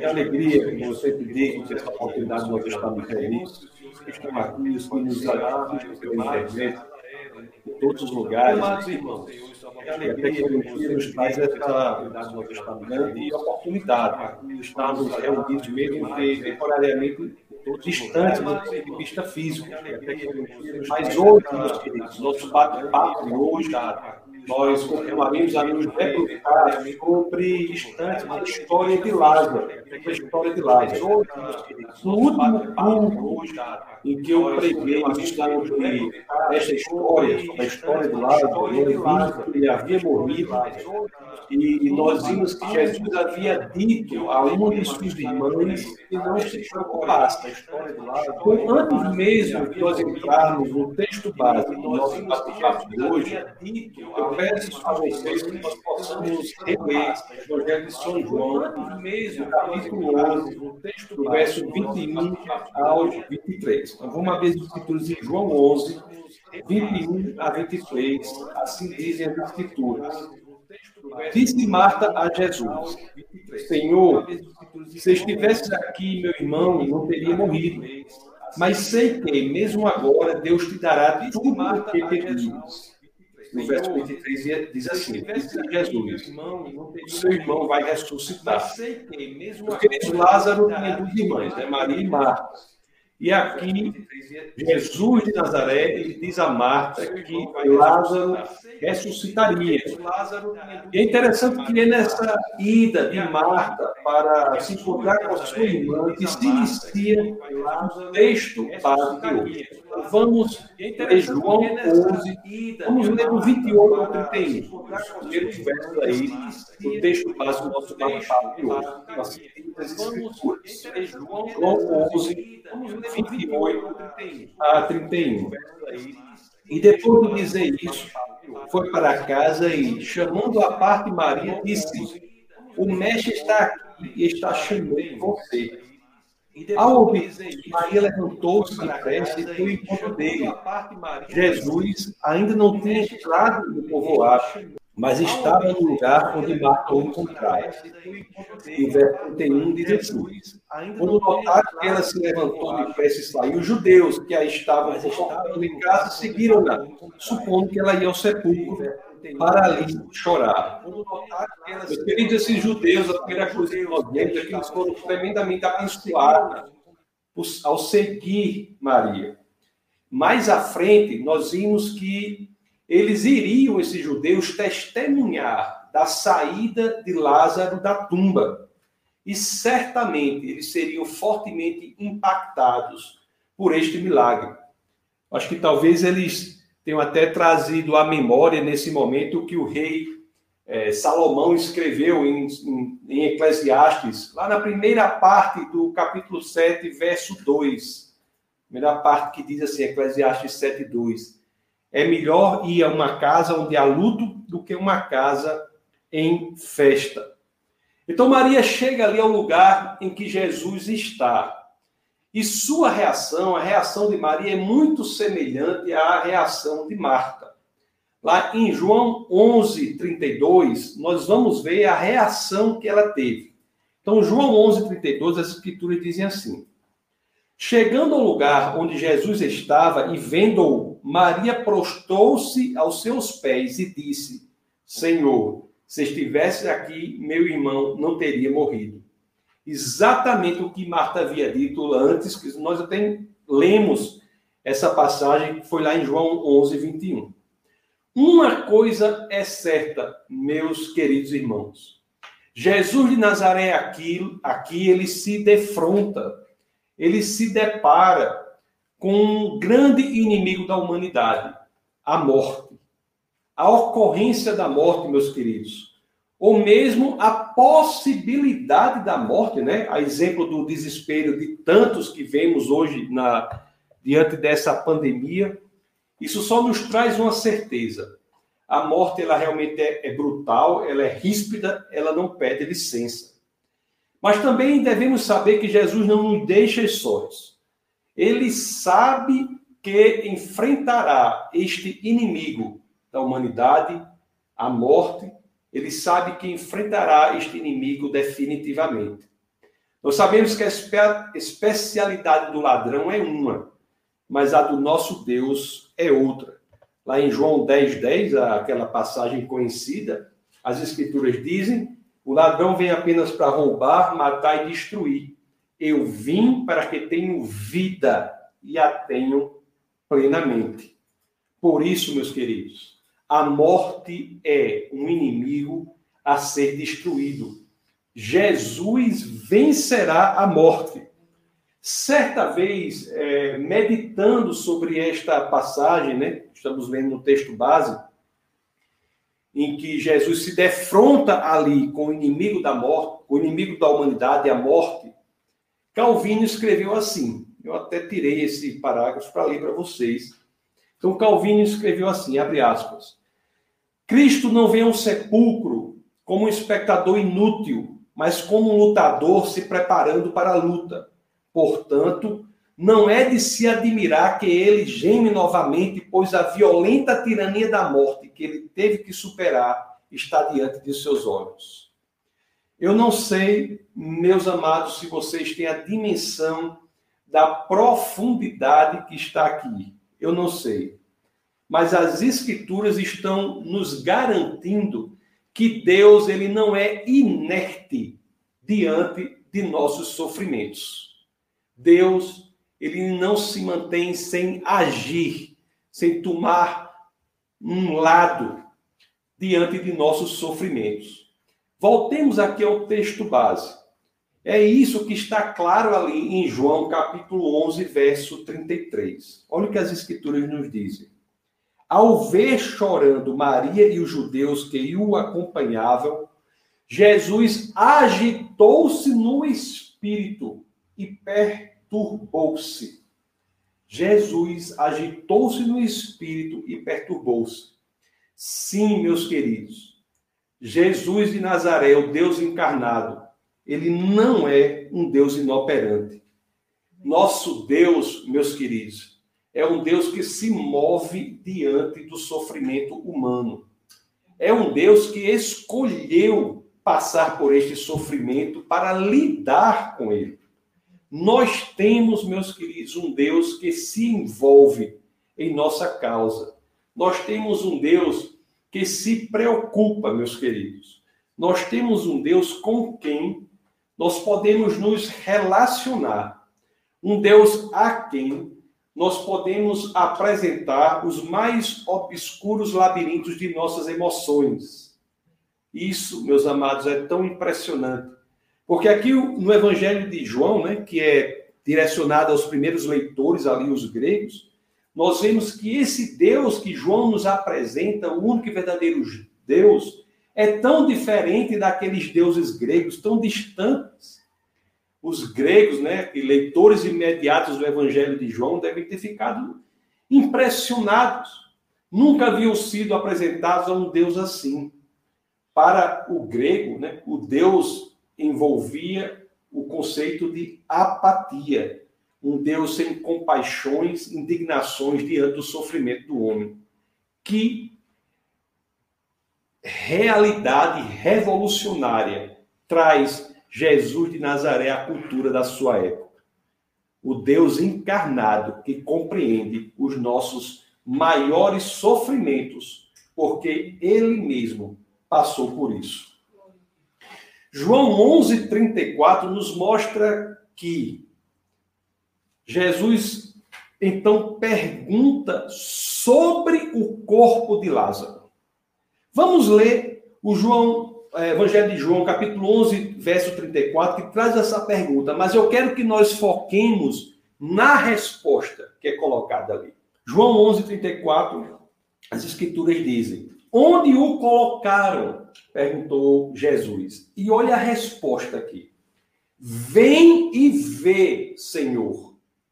É alegria, como eu sempre digo, que essa oportunidade nós estamos reunidos, estamos aqui, que nos assistem pela internet, em todos os lugares. É a tecnologia nos traz essa grande oportunidade de estarmos reunidos, mesmo que temporariamente distantes do ponto de vista físico. Mas hoje, meus queridos, nosso bate-papo hoje, nós continuaremos a nos debruçar sobre da história de Lázaro. A história de Lázaro. No último ponto em que eu preguei esta história, sobre a história de Lázaro, que ele havia morrido e nós vimos que Jesus havia dito a um de seus irmãos que não se preocupasse. Então, antes mesmo de nós entrarmos no texto básico do nosso bate-papo de hoje, eu peço a vocês que nós possamos reler o Evangelho de São João, capítulo 11, do verso 21 ao 23. Então, vamos abrir as escrituras em João 11, 21 a 23. Assim dizem as escrituras. Disse Marta a Jesus: Senhor, se estivesse aqui, meu irmão não teria morrido. Mas sei que, mesmo agora, Deus te dará tudo o que pedimos. No verso 23 diz assim: Disse Jesus: Seu irmão vai ressuscitar. Porque Lázaro tinha duas irmãs, né? Maria e Marta. E aqui, Jesus de Nazaré, ele diz a Marta que Lázaro ressuscitaria. E é interessante que é nessa ida de Marta para se encontrar com a sua irmã que se inicia o texto básico de hoje. Vamos ler João 11, vamos ler o 28 ao 31, os versos aí do texto básico do nosso bate-papo de hoje. Vamos João 11, 28 a 31. E depois de dizer isso, foi para casa e, chamando a parte Maria, disse: O mestre está aqui e está chamando você. Ao ouvir isso, Maria levantou-se depressa e foi ao encontro dele. Jesus ainda não tinha entrado no povoado, mas estava no lugar onde Marta o encontrara. E o verso 31 diz assim: Quando notaram que ela se levantou de pé e saiu, os judeus que a estavam estavam em casa seguiram-na, supondo que ela ia ao sepulcro para ali chorar. Meus queridos, esses judeus, a primeira coisa que nós vemos é que eles foram tremendamente abençoados ao seguir Maria. Mais à frente, nós vimos que eles iriam, esses judeus, testemunhar da saída de Lázaro da tumba. E certamente eles seriam fortemente impactados por este milagre. Acho que talvez eles tenham até trazido à memória nesse momento o que o rei é, Salomão escreveu em, em, em Eclesiastes, lá na primeira parte do capítulo 7, verso 2. Primeira parte que diz assim, Eclesiastes 7, 2 é melhor ir a uma casa onde há luto do que uma casa em festa. Então Maria chega ali ao lugar em que Jesus está. E sua reação, a reação de Maria é muito semelhante à reação de Marta. Lá em João 11, 32, nós vamos ver a reação que ela teve. Então, João 11, 32, as escrituras dizem assim: Chegando ao lugar onde Jesus estava e vendo-o, Maria prostou-se aos seus pés e disse: Senhor, se estivesse aqui, meu irmão não teria morrido. Exatamente o que Marta havia dito antes, que nós até lemos essa passagem que foi lá em João 11, 21. Uma coisa é certa, meus queridos irmãos. Jesus de Nazaré aqui, aqui ele se defronta, ele se depara com um grande inimigo da humanidade, a morte. A ocorrência da morte, meus queridos, ou mesmo a possibilidade da morte, né? A exemplo do desespero de tantos que vemos hoje na diante dessa pandemia, isso só nos traz uma certeza. A morte ela realmente é, é brutal, ela é ríspida, ela não pede licença. Mas também devemos saber que Jesus não nos deixa sós ele sabe que enfrentará este inimigo da humanidade, a morte, ele sabe que enfrentará este inimigo definitivamente. Nós sabemos que a espe especialidade do ladrão é uma, mas a do nosso Deus é outra. Lá em João 10, 10, aquela passagem conhecida, as Escrituras dizem: o ladrão vem apenas para roubar, matar e destruir. Eu vim para que tenham vida e a tenham plenamente. Por isso, meus queridos, a morte é um inimigo a ser destruído. Jesus vencerá a morte. Certa vez, é, meditando sobre esta passagem, né, estamos lendo no texto base, em que Jesus se defronta ali com o inimigo da morte, o inimigo da humanidade, a morte, Calvino escreveu assim. Eu até tirei esse parágrafo para ler para vocês. Então, Calvino escreveu assim, abre aspas. Cristo não vem ao sepulcro como um espectador inútil, mas como um lutador se preparando para a luta. Portanto, não é de se admirar que ele geme novamente, pois a violenta tirania da morte que ele teve que superar está diante de seus olhos. Eu não sei, meus amados, se vocês têm a dimensão da profundidade que está aqui. Eu não sei. Mas as escrituras estão nos garantindo que Deus ele não é inerte diante de nossos sofrimentos. Deus ele não se mantém sem agir, sem tomar um lado diante de nossos sofrimentos. Voltemos aqui ao texto base. É isso que está claro ali em João capítulo 11, verso 33. Olha o que as escrituras nos dizem. Ao ver chorando Maria e os judeus que o acompanhavam, Jesus agitou-se no espírito e perturbou-se. Jesus agitou-se no espírito e perturbou-se. Sim, meus queridos, Jesus de Nazaré, o Deus encarnado, ele não é um Deus inoperante. Nosso Deus, meus queridos, é um Deus que se move diante do sofrimento humano. É um Deus que escolheu passar por este sofrimento para lidar com ele. Nós temos, meus queridos, um Deus que se envolve em nossa causa. Nós temos um Deus que se preocupa, meus queridos. Nós temos um Deus com quem nós podemos nos relacionar. Um Deus a quem nós podemos apresentar os mais obscuros labirintos de nossas emoções. Isso, meus amados, é tão impressionante. Porque aqui no Evangelho de João, né, que é direcionado aos primeiros leitores ali, os gregos, nós vemos que esse Deus que João nos apresenta, o único e verdadeiro Deus, é tão diferente daqueles deuses gregos, tão distantes. Os gregos, né, leitores imediatos do Evangelho de João, devem ter ficado impressionados. Nunca haviam sido apresentados a um Deus assim. Para o grego, né, o Deus envolvia o conceito de apatia, um Deus sem compaixões, indignações diante do sofrimento do homem. Que realidade revolucionária traz Jesus de Nazaré à cultura da sua época. O Deus encarnado que compreende os nossos maiores sofrimentos, porque ele mesmo passou por isso. João 11:34 nos mostra que Jesus então pergunta sobre o corpo de Lázaro. Vamos ler o João, é, Evangelho de João, capítulo 11, verso 34, que traz essa pergunta, mas eu quero que nós foquemos na resposta que é colocada ali. João 11, 34, as escrituras dizem: Onde o colocaram? perguntou Jesus. E olha a resposta aqui. Vem e vê, Senhor.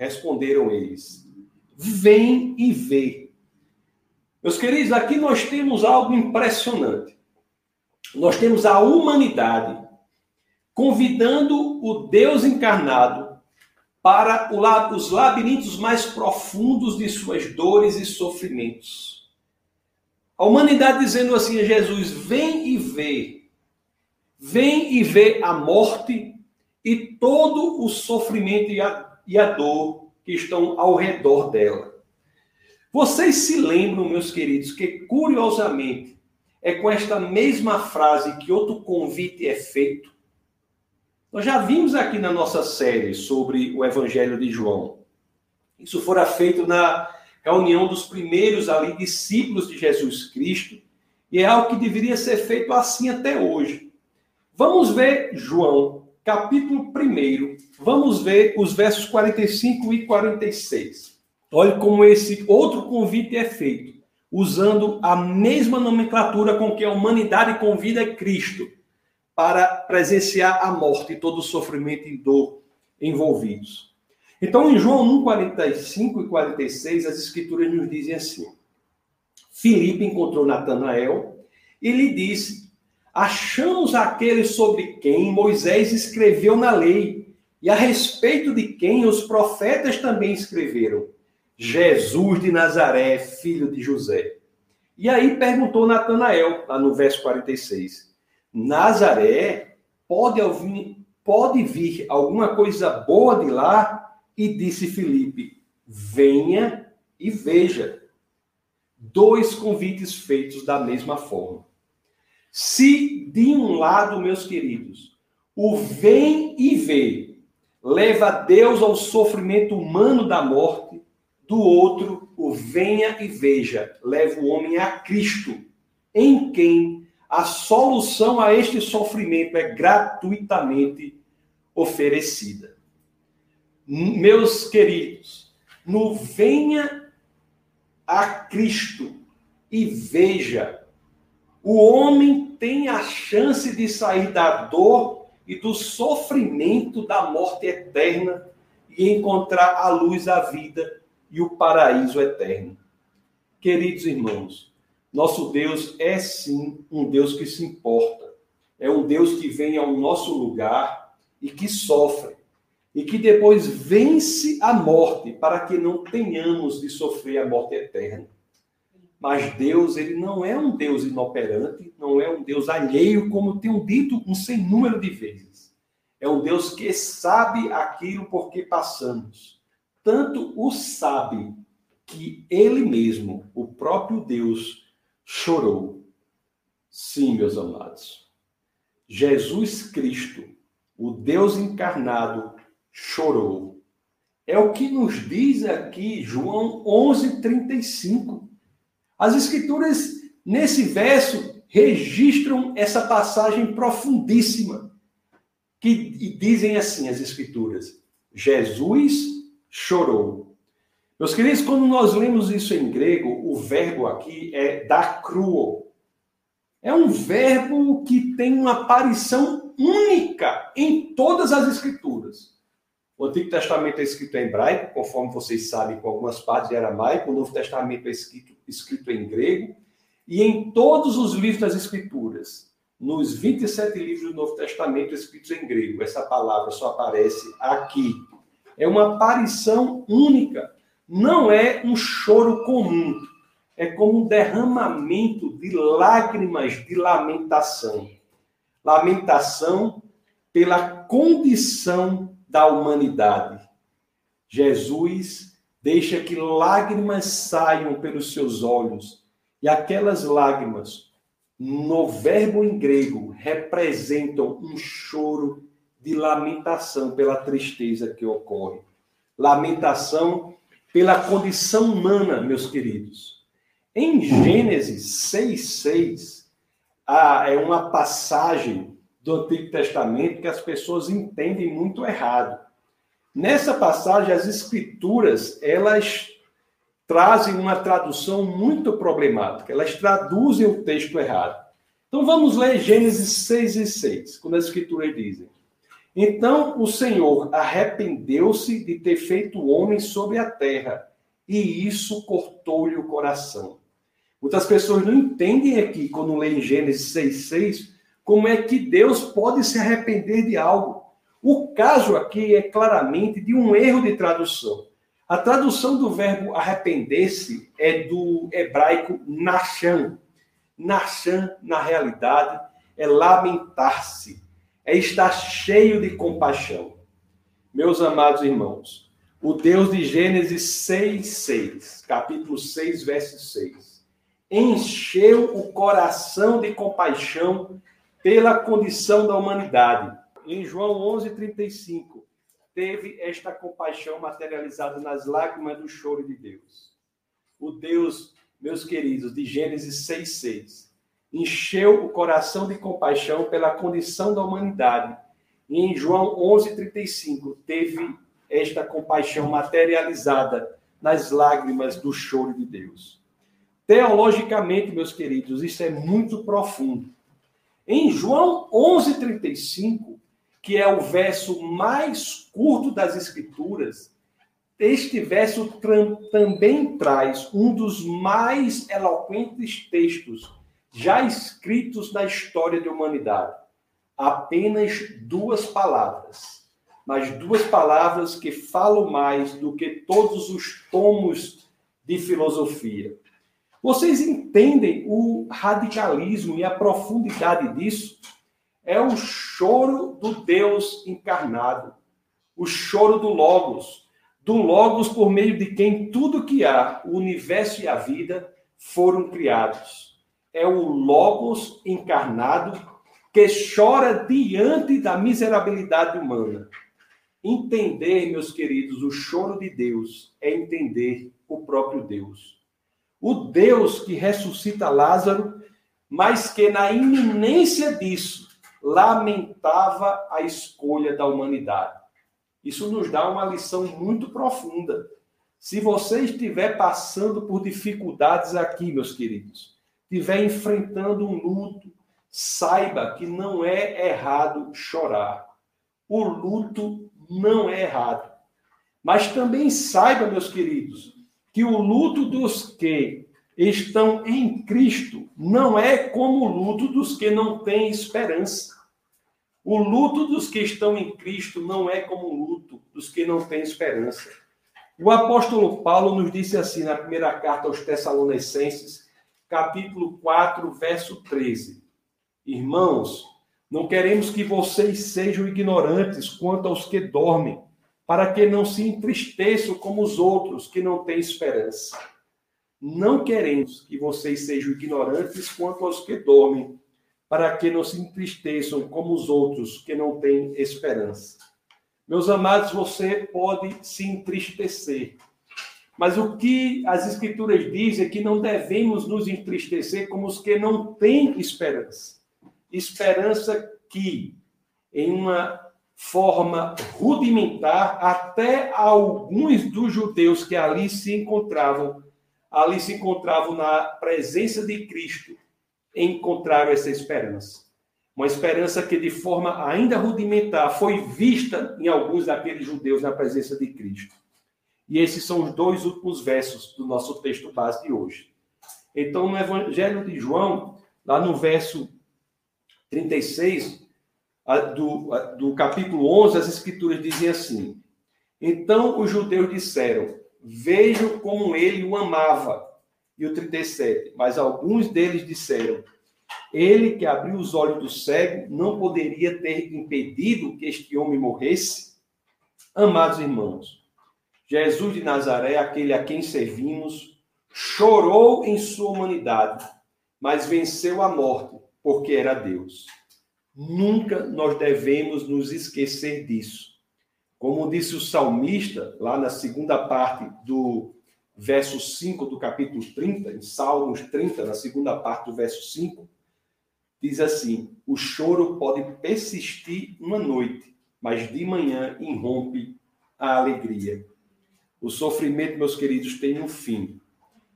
Responderam eles. Vem e vê. Meus queridos, aqui nós temos algo impressionante. Nós temos a humanidade convidando o Deus encarnado para os labirintos mais profundos de suas dores e sofrimentos. A humanidade dizendo assim a Jesus: vem e vê. Vem e vê a morte e todo o sofrimento e a, e a dor que estão ao redor dela. Vocês se lembram, meus queridos, que curiosamente é com esta mesma frase que outro convite é feito? Nós já vimos aqui na nossa série sobre o Evangelho de João. Isso fora feito na reunião dos primeiros ali discípulos de Jesus Cristo, e é algo que deveria ser feito assim até hoje. Vamos ver João, capítulo 1, vamos ver os versos 45 e 46. Olhe como esse outro convite é feito, usando a mesma nomenclatura com que a humanidade convida Cristo para presenciar a morte e todo o sofrimento e dor envolvidos. Então, em João 1, 45 e 46, as escrituras nos dizem assim: Filipe encontrou Natanael e lhe disse: Achamos aquele sobre quem Moisés escreveu na lei, e a respeito de quem os profetas também escreveram Jesus de Nazaré, filho de José. E aí perguntou Natanael, lá no verso 46. Nazaré pode, ouvir, pode vir alguma coisa boa de lá? E disse Filipe: Venha e veja. Dois convites feitos da mesma forma. Se de um lado, meus queridos, o vem e vê leva Deus ao sofrimento humano da morte, do outro, o venha e veja, leva o homem a Cristo, em quem a solução a este sofrimento é gratuitamente oferecida. Meus queridos, no venha a Cristo e veja, o homem tem a chance de sair da dor e do sofrimento da morte eterna e encontrar a luz da vida e o paraíso eterno. Queridos irmãos, nosso Deus é sim um Deus que se importa. É um Deus que vem ao nosso lugar e que sofre. E que depois vence a morte para que não tenhamos de sofrer a morte eterna. Mas Deus, ele não é um Deus inoperante, não é um Deus alheio, como tenho dito um sem número de vezes. É um Deus que sabe aquilo por que passamos tanto o sabe que ele mesmo, o próprio Deus, chorou. Sim, meus amados. Jesus Cristo, o Deus encarnado, chorou. É o que nos diz aqui João 11:35. As escrituras nesse verso registram essa passagem profundíssima que dizem assim as escrituras: Jesus chorou. Meus queridos, quando nós lemos isso em grego, o verbo aqui é dacruo. É um verbo que tem uma aparição única em todas as escrituras. O Antigo Testamento é escrito em hebraico, conforme vocês sabem, com algumas partes de aramaico. O Novo Testamento é escrito, escrito em grego. E em todos os livros das Escrituras, nos 27 livros do Novo Testamento escritos em grego, essa palavra só aparece aqui é uma aparição única, não é um choro comum. É como um derramamento de lágrimas de lamentação. Lamentação pela condição da humanidade. Jesus deixa que lágrimas saiam pelos seus olhos, e aquelas lágrimas, no verbo em grego, representam um choro de lamentação pela tristeza que ocorre. Lamentação pela condição humana, meus queridos. Em Gênesis 6,6, é uma passagem do Antigo Testamento que as pessoas entendem muito errado. Nessa passagem, as escrituras, elas trazem uma tradução muito problemática. Elas traduzem o texto errado. Então vamos ler Gênesis 6 e 6, quando as escrituras dizem: então o Senhor arrependeu-se de ter feito o homem sobre a terra, e isso cortou-lhe o coração. Muitas pessoas não entendem aqui, quando leem Gênesis 6,6, como é que Deus pode se arrepender de algo. O caso aqui é claramente de um erro de tradução. A tradução do verbo arrepender-se é do hebraico nachan. Nachan, na realidade, é lamentar-se é estar cheio de compaixão. Meus amados irmãos, o Deus de Gênesis 6, 6, capítulo 6, verso 6, encheu o coração de compaixão pela condição da humanidade. Em João 11, 35, teve esta compaixão materializada nas lágrimas do choro de Deus. O Deus, meus queridos, de Gênesis 6,6, encheu o coração de compaixão pela condição da humanidade. E em João 11,35, teve esta compaixão materializada nas lágrimas do choro de Deus. Teologicamente, meus queridos, isso é muito profundo. Em João 11,35, que é o verso mais curto das Escrituras, este verso também traz um dos mais eloquentes textos já escritos na história da humanidade. Apenas duas palavras, mas duas palavras que falam mais do que todos os tomos de filosofia. Vocês entendem o radicalismo e a profundidade disso? É o choro do Deus encarnado, o choro do Logos, do Logos por meio de quem tudo que há, o universo e a vida, foram criados. É o Logos encarnado que chora diante da miserabilidade humana. Entender, meus queridos, o choro de Deus é entender o próprio Deus. O Deus que ressuscita Lázaro, mas que na iminência disso lamentava a escolha da humanidade. Isso nos dá uma lição muito profunda. Se você estiver passando por dificuldades aqui, meus queridos, estiver enfrentando um luto, saiba que não é errado chorar. O luto não é errado. Mas também saiba, meus queridos, que o luto dos que estão em Cristo não é como o luto dos que não têm esperança. O luto dos que estão em Cristo não é como o luto dos que não têm esperança. O apóstolo Paulo nos disse assim na primeira carta aos Tessalonicenses, capítulo 4, verso 13: Irmãos, não queremos que vocês sejam ignorantes quanto aos que dormem, para que não se entristeçam como os outros que não têm esperança. Não queremos que vocês sejam ignorantes quanto aos que dormem, para que não se entristeçam como os outros que não têm esperança. Meus amados, você pode se entristecer. Mas o que as Escrituras dizem é que não devemos nos entristecer como os que não têm esperança. Esperança que, em uma forma rudimentar, até alguns dos judeus que ali se encontravam ali se encontravam na presença de Cristo, encontraram essa esperança. Uma esperança que, de forma ainda rudimentar, foi vista em alguns daqueles judeus na presença de Cristo. E esses são os dois últimos versos do nosso texto base de hoje. Então, no Evangelho de João, lá no verso 36 do, do capítulo 11, as Escrituras dizem assim: Então os judeus disseram: Vejam como ele o amava. E o 37. Mas alguns deles disseram: Ele que abriu os olhos do cego não poderia ter impedido que este homem morresse? Amados irmãos, Jesus de Nazaré, aquele a quem servimos, chorou em sua humanidade, mas venceu a morte, porque era Deus. Nunca nós devemos nos esquecer disso. Como disse o salmista, lá na segunda parte do verso 5 do capítulo 30, em Salmos 30, na segunda parte do verso 5, diz assim: O choro pode persistir uma noite, mas de manhã irrompe a alegria. O sofrimento, meus queridos, tem um fim.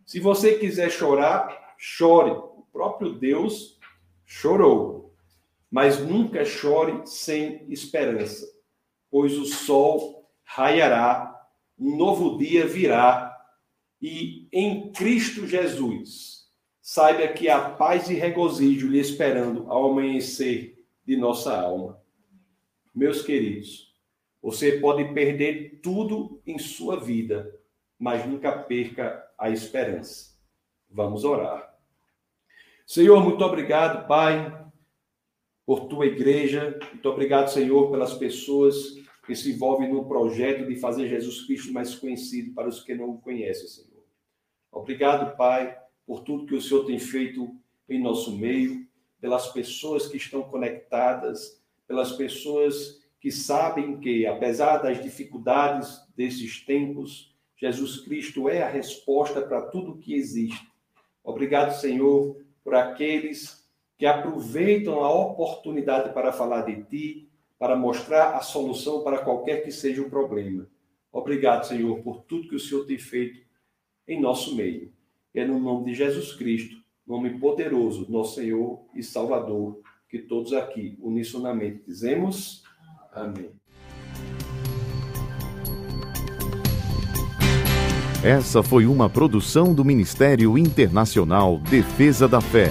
Se você quiser chorar, chore. O próprio Deus chorou. Mas nunca chore sem esperança pois o sol raiará, um novo dia virá, e em Cristo Jesus, saiba que há paz e regozijo lhe esperando ao amanhecer de nossa alma. Meus queridos, você pode perder tudo em sua vida, mas nunca perca a esperança. Vamos orar. Senhor, muito obrigado, Pai, por tua igreja. Muito obrigado, Senhor, pelas pessoas que se envolvem no projeto de fazer Jesus Cristo mais conhecido para os que não o conhecem, Senhor. Obrigado, Pai, por tudo que o Senhor tem feito em nosso meio, pelas pessoas que estão conectadas, pelas pessoas que sabem que, apesar das dificuldades desses tempos, Jesus Cristo é a resposta para tudo que existe. Obrigado, Senhor, por aqueles que aproveitam a oportunidade para falar de Ti, para mostrar a solução para qualquer que seja o problema. Obrigado, Senhor, por tudo que o Senhor tem feito em nosso meio. É no nome de Jesus Cristo, nome poderoso, nosso Senhor e Salvador, que todos aqui unisonamente dizemos amém. Essa foi uma produção do Ministério Internacional Defesa da Fé,